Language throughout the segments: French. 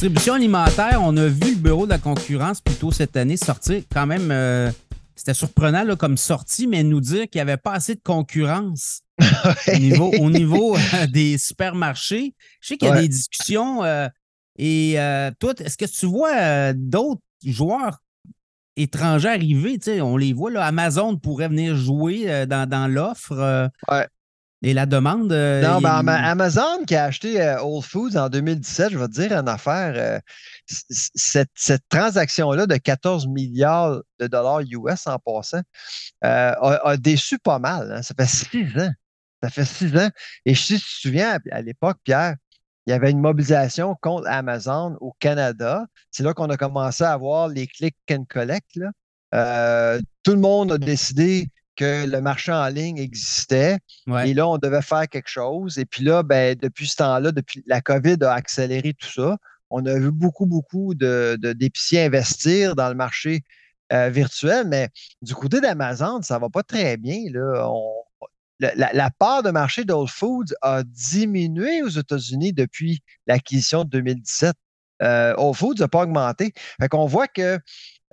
distribution alimentaire, on a vu le bureau de la concurrence plutôt cette année sortir quand même. euh, c'était surprenant là, comme sortie, mais nous dire qu'il n'y avait pas assez de concurrence au niveau, au niveau euh, des supermarchés. Je sais qu'il y a Ouais. des discussions. euh, et toi, est-ce que tu vois d'autres joueurs étrangers arriver? On les voit, là, Amazon pourrait venir jouer dans, dans l'offre. Ouais. Et la demande. euh, Non, ben, Ama- Amazon qui a acheté euh, Whole Foods en 2017, je vais te dire une affaire. euh, cette, cette transaction-là de 14 milliards de dollars US en passant euh, a, a déçu pas mal. hein. Ça fait six ans. Ça fait six ans. Et si tu te souviens, à, l'époque, Pierre, il y avait une mobilisation contre Amazon au Canada. C'est là qu'on a commencé à avoir les click and collect. là. Tout le monde a décidé que le marché en ligne existait. Ouais. Et là, on devait faire quelque chose. Et puis là, ben, depuis ce temps-là, depuis la COVID a accéléré tout ça. On a vu beaucoup, beaucoup de, d'épiciers investir dans le marché euh, virtuel, mais du côté d'Amazon, ça va pas très bien. Là. On- la, part de marché d'Whole Foods a diminué aux États-Unis depuis l'acquisition de 2017. Euh, Whole Foods n'a pas augmenté. Fait qu'on voit que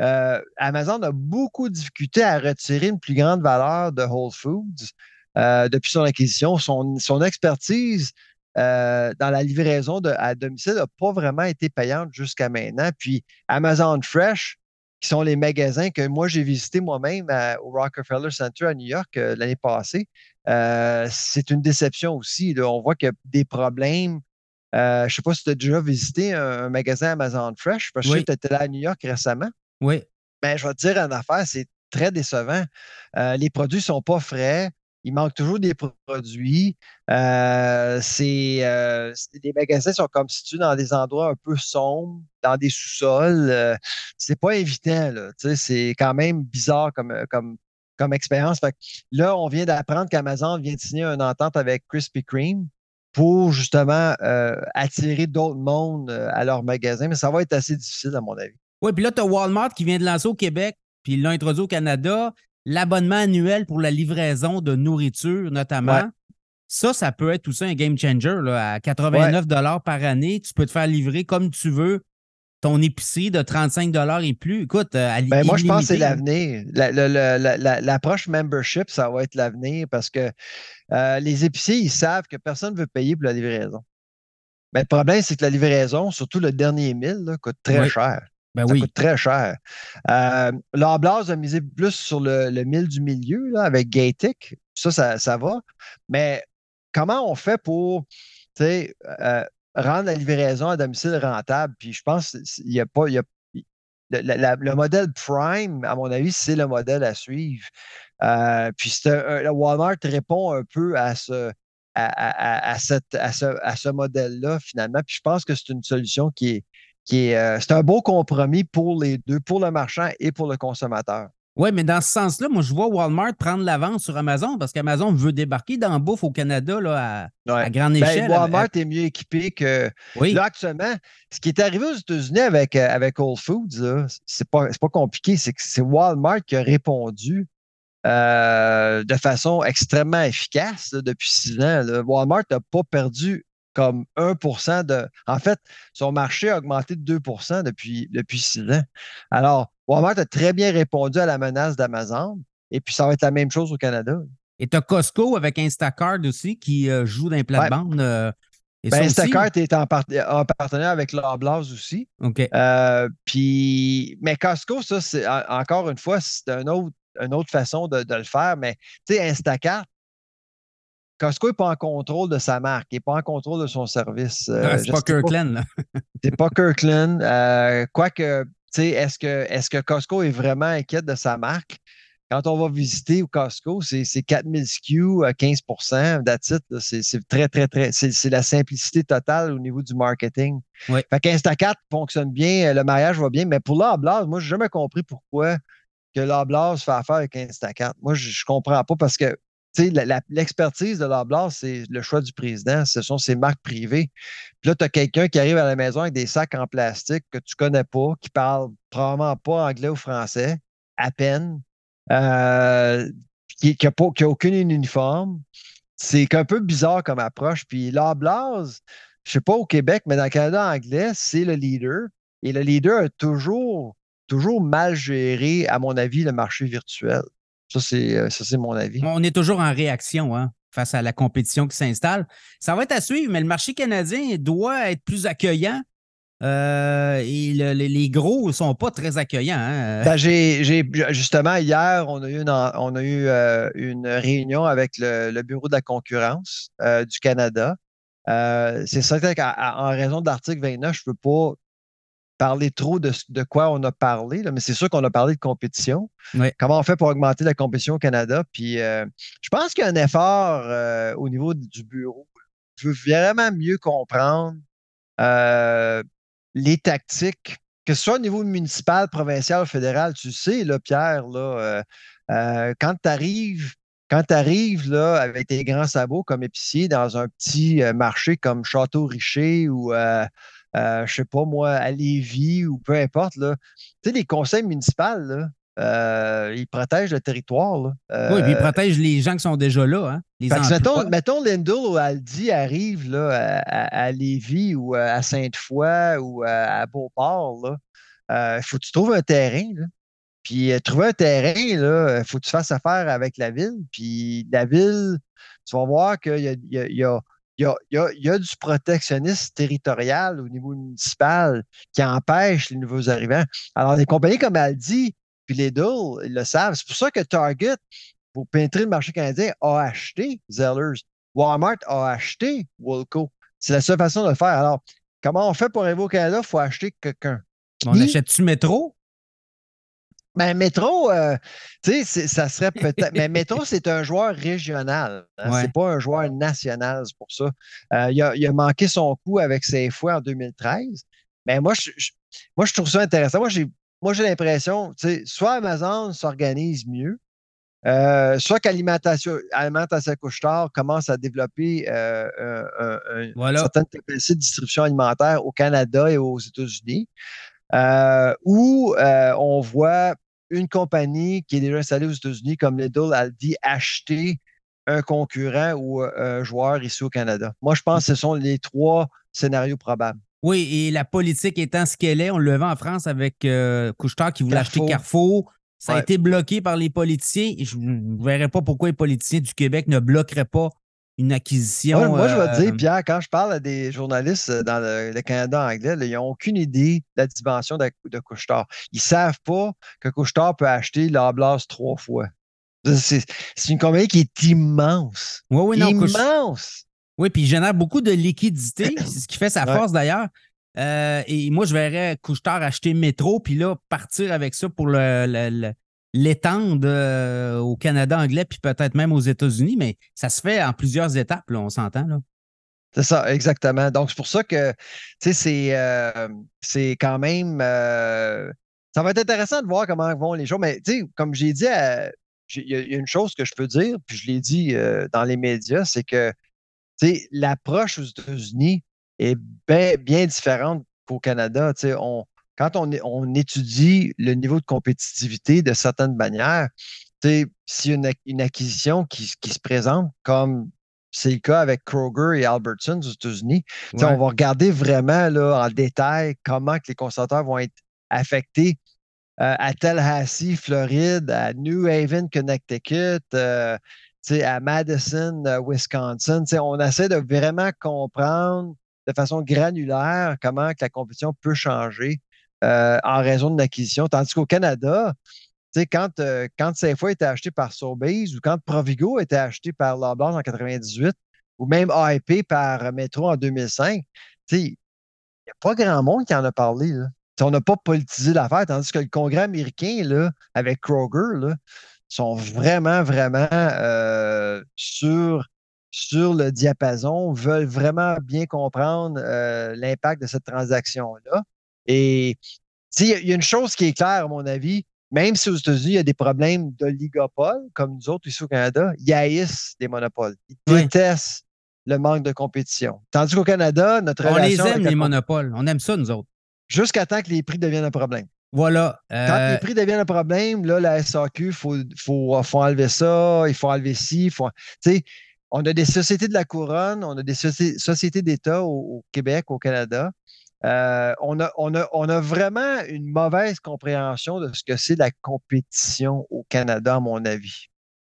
euh, Amazon a beaucoup de difficultés à retirer une plus grande valeur de Whole Foods euh, depuis son acquisition. Son, son expertise euh, dans la livraison de- à domicile n'a pas vraiment été payante jusqu'à maintenant. Puis Amazon Fresh, qui sont les magasins que moi j'ai visités moi-même au Rockefeller Center à New York euh, l'année passée, euh, c'est une déception aussi. là. On voit qu'il y a des problèmes. Euh, je ne sais pas si tu as déjà visité un, un magasin Amazon Fresh, parce que Oui. tu étais là à New York récemment. Oui. Ben, je vais te dire une affaire, c'est très décevant. Euh, les produits ne sont pas frais. Il manque toujours des pro- produits. Euh, c'est, euh, les magasins sont comme situés dans des endroits un peu sombres, dans des sous-sols. Euh, c'est pas évident, là. C'est quand même bizarre comme, euh, comme, comme expérience. Là, on vient d'apprendre qu'Amazon vient de signer une entente avec Krispy Kreme pour justement euh, attirer d'autres mondes à leur magasin, mais ça va être assez difficile, à mon avis. Oui, puis là, tu as Walmart qui vient de lancer au Québec, puis il l'a introduit au Canada, l'abonnement annuel pour la livraison de nourriture, notamment. Ouais. Ça, ça peut être aussi un game changer. Là, à 89 par année, tu peux te faire livrer comme tu veux ton épicerie de 35 et plus. Écoute, euh, à Ben, moi, je pense que c'est l'avenir. La- le- le- la- la- L'approche membership, ça va être l'avenir parce que euh, les épiciers, ils savent que personne ne veut payer pour la livraison. Mais le problème, c'est que la livraison, surtout le dernier mille, là, coûte très Oui. cher. Ben Ça oui. coûte très cher. Euh, L'Oblast a misé plus sur le, le mille du milieu là, avec Gatic. Ça, ça, ça va. Mais comment on fait pour euh, rendre la livraison à domicile rentable? Puis je pense qu'il n'y a pas. y a- le, la- la- le modèle Prime, à mon avis, c'est le modèle à suivre. Euh, puis c'est un- Walmart répond un peu à ce, à, à- à- à cette- à ce, à ce modèle-là, finalement. Puis je pense que c'est une solution qui est, qui est, euh, c'est un beau compromis pour les deux, pour le marchand et pour le consommateur. Oui, mais dans ce sens-là, moi, je vois Walmart prendre l'avance sur Amazon parce qu'Amazon veut débarquer dans bouffe au Canada là, à, Ouais. à grande Ben, échelle. Walmart est mieux équipé que. oui. Là, actuellement, ce qui est arrivé aux États-Unis avec, euh, avec Whole Foods, c'est pas, c'est pas compliqué. C'est que c'est Walmart qui a répondu euh, de façon extrêmement efficace là, depuis six ans. là. Walmart n'a pas perdu comme 1% de. En fait, son marché a augmenté de 2 depuis, depuis six ans. Alors, Walmart a très bien répondu à la menace d'Amazon. Et puis, ça va être la même chose au Canada. Et tu as Costco avec Instacart aussi qui euh, joue dans les plates-bandes. euh, Ben, aussi- Instacart est en, part- en partenariat avec Loblaws aussi. OK. Euh, puis, mais Costco, ça, c'est en- encore une fois, c'est un autre, une autre façon de, de le faire. Mais tu sais, Instacart, Costco n'est pas en contrôle de sa marque, il n'est pas en contrôle de son service. Euh, Ah, c'est pas Kirkland. C'est pas Kirkland. Euh, Quoique, tu sais, est-ce que, est que Costco est vraiment inquiète de sa marque? Quand on va visiter au Costco, c'est c'est 4000 SKU à 15 that's it, là. C'est très, très, très. C'est la simplicité totale au niveau du marketing. Oui. Fait qu'Instacat fonctionne bien, le mariage va bien, mais pour l'Oblast, moi, j'ai jamais compris pourquoi que fait affaire avec Instacat. Moi, je, je comprends pas parce que l'expertise de l'Oblast, c'est le choix du président, ce sont ses marques privées. Puis là, tu as quelqu'un qui arrive à la maison avec des sacs en plastique que tu connais pas, qui parle probablement pas anglais ou français, à peine, euh, qui n'a aucun uniforme. C'est un peu bizarre comme approche. Puis l'Oblast, je sais pas au Québec, mais dans le Canada anglais, c'est le leader. Et le leader a toujours, toujours mal géré, à mon avis, le marché virtuel. Ça, c'est, euh, ça, c'est mon avis. On est toujours en réaction hein, face à la compétition qui s'installe. Ça va être à suivre, mais le marché canadien doit être plus accueillant. Euh, et les gros ne sont pas très accueillants. Hein. Ben, j'ai, justement, hier, on a eu une, on a eu, euh, une réunion avec le, Bureau de la concurrence du Canada. c'est certain qu'en raison de l'article 29, je ne peux pas parler trop de, de quoi on a parlé, là, mais c'est sûr qu'on a parlé de compétition. Comment on fait pour augmenter la compétition au Canada? Puis euh, je pense qu'il y a un effort euh, au niveau du bureau. Je veux vraiment mieux comprendre euh, les tactiques, que ce soit au niveau municipal, provincial, fédéral. Tu sais, là, Pierre, là, quand tu arrives quand tu arrives là, avec tes grands sabots comme épicier dans un petit marché comme Château-Richer ou euh, je sais pas moi, à Lévis ou peu importe. Là. Tu sais, les conseils municipaux, là, euh, ils protègent le territoire. Là. oui, puis ils euh, protègent les gens qui sont déjà là. Hein, les mettons, mettons Lindell ou Aldi arrive là, à, à, Lévis ou à Sainte-Foy ou à, Beauport. Il faut que tu trouves un terrain. Là. Puis trouver un terrain, il faut que tu fasses affaire avec la ville. Puis la ville, tu vas voir qu'il y a il y a, du protectionnisme territorial au niveau municipal qui empêche les nouveaux arrivants. Alors, des compagnies comme Aldi puis Lidl, ils le savent. C'est pour ça que Target, pour pénétrer le marché canadien, a acheté Zellers. Walmart a acheté Woolco. C'est la seule façon de le faire. Alors, comment on fait pour arriver au Canada? Il faut acheter quelqu'un. On achète-tu Métro? Ben, Métro, euh, tu sais, ça serait peut-être. mais Métro, c'est un joueur régional. Hein, c'est pas un joueur national, c'est pour ça. Euh, il, a, manqué son coup avec ses fouets en 2013. Mais moi, je, moi, je trouve ça intéressant. Moi, j'ai, moi, j'ai l'impression, tu sais, soit Amazon s'organise mieux, euh, soit qu'Alimentation Alimentation Couche-Tard commence à développer euh, un, certaines capacités de distribution alimentaire au Canada et aux États-Unis, où on voit une compagnie qui est déjà installée aux États-Unis, comme Lidl, dit acheter un concurrent ou un joueur ici au Canada. Moi, je pense que ce sont les trois scénarios probables. Oui, et la politique étant ce qu'elle est, on le voit en France avec euh, qui voulait acheter Carrefour. Ça a été bloqué par les politiciens. je ne verrais pas pourquoi les politiciens du Québec ne bloqueraient pas une acquisition. moi, je vais te dire, euh, Pierre, quand je parle à des journalistes euh, dans le, Canada anglais, ils n'ont aucune idée de la dimension de, de Couchetard. Ils ne savent pas que Couchetard peut acheter l'Ablas trois fois. C'est une compagnie qui est immense. Oui, oui, non, immense. Oui, puis il génère beaucoup de liquidité. C'est ce qui fait sa force d'ailleurs. Euh, et moi, je verrais Couchetard acheter Métro, puis là, partir avec ça pour le, l'étendre euh, au Canada anglais, puis peut-être même aux États-Unis, mais ça se fait en plusieurs étapes, on s'entend. Là. C'est ça, exactement. Donc, c'est pour ça que, tu sais, c'est, euh, quand même. Euh, ça va être intéressant de voir comment vont les choses. Mais, comme j'ai dit, il y, a une chose que je peux dire, puis je l'ai dit dans les médias, c'est que, l'approche aux États-Unis est bien, différente qu'au Canada. On, quand on, étudie le niveau de compétitivité de certaines manières, a une, une acquisition qui, se présente, comme c'est le cas avec Kroger et Albertsons aux États-Unis, on va regarder vraiment là, en détail comment que les consommateurs vont être affectés euh, à Tallahassee, Floride, à New Haven, Connecticut, euh, à Madison, euh, Wisconsin. on essaie de vraiment comprendre de façon granulaire comment que la compétition peut changer euh, en raison de l'acquisition. Tandis qu'au Canada, quand, euh, quand Safeway était acheté par Sobeys ou quand Provigo était acheté par Loblaws en 98 ou même AIP par Metro en 2005, il n'y a pas grand monde qui en a parlé. On n'a pas politisé l'affaire, tandis que le Congrès américain, là, avec Kroger, là, sont vraiment, vraiment euh, sur, sur le diapason, veulent vraiment bien comprendre l'impact de cette transaction-là. Et il y a une chose qui est claire, à mon avis, même si aux États-Unis, il y a des problèmes d'oligopole, comme nous autres ici au Canada, ils haïssent des monopoles. Ils détestent le manque de compétition. Tandis qu'au Canada, notre On les aime, les monopoles. On aime ça, nous autres. Jusqu'à temps que les prix deviennent un problème. Voilà. Quand les euh, prix deviennent un problème, là, la SAQ, il faut, faut, faut, enlever ça, il faut enlever ci. Faut, on a des sociétés de la couronne, on a des sociétés d'État au, Québec, au Canada. Euh, on, a, on, a, vraiment une mauvaise compréhension de ce que c'est la compétition au Canada, à mon avis.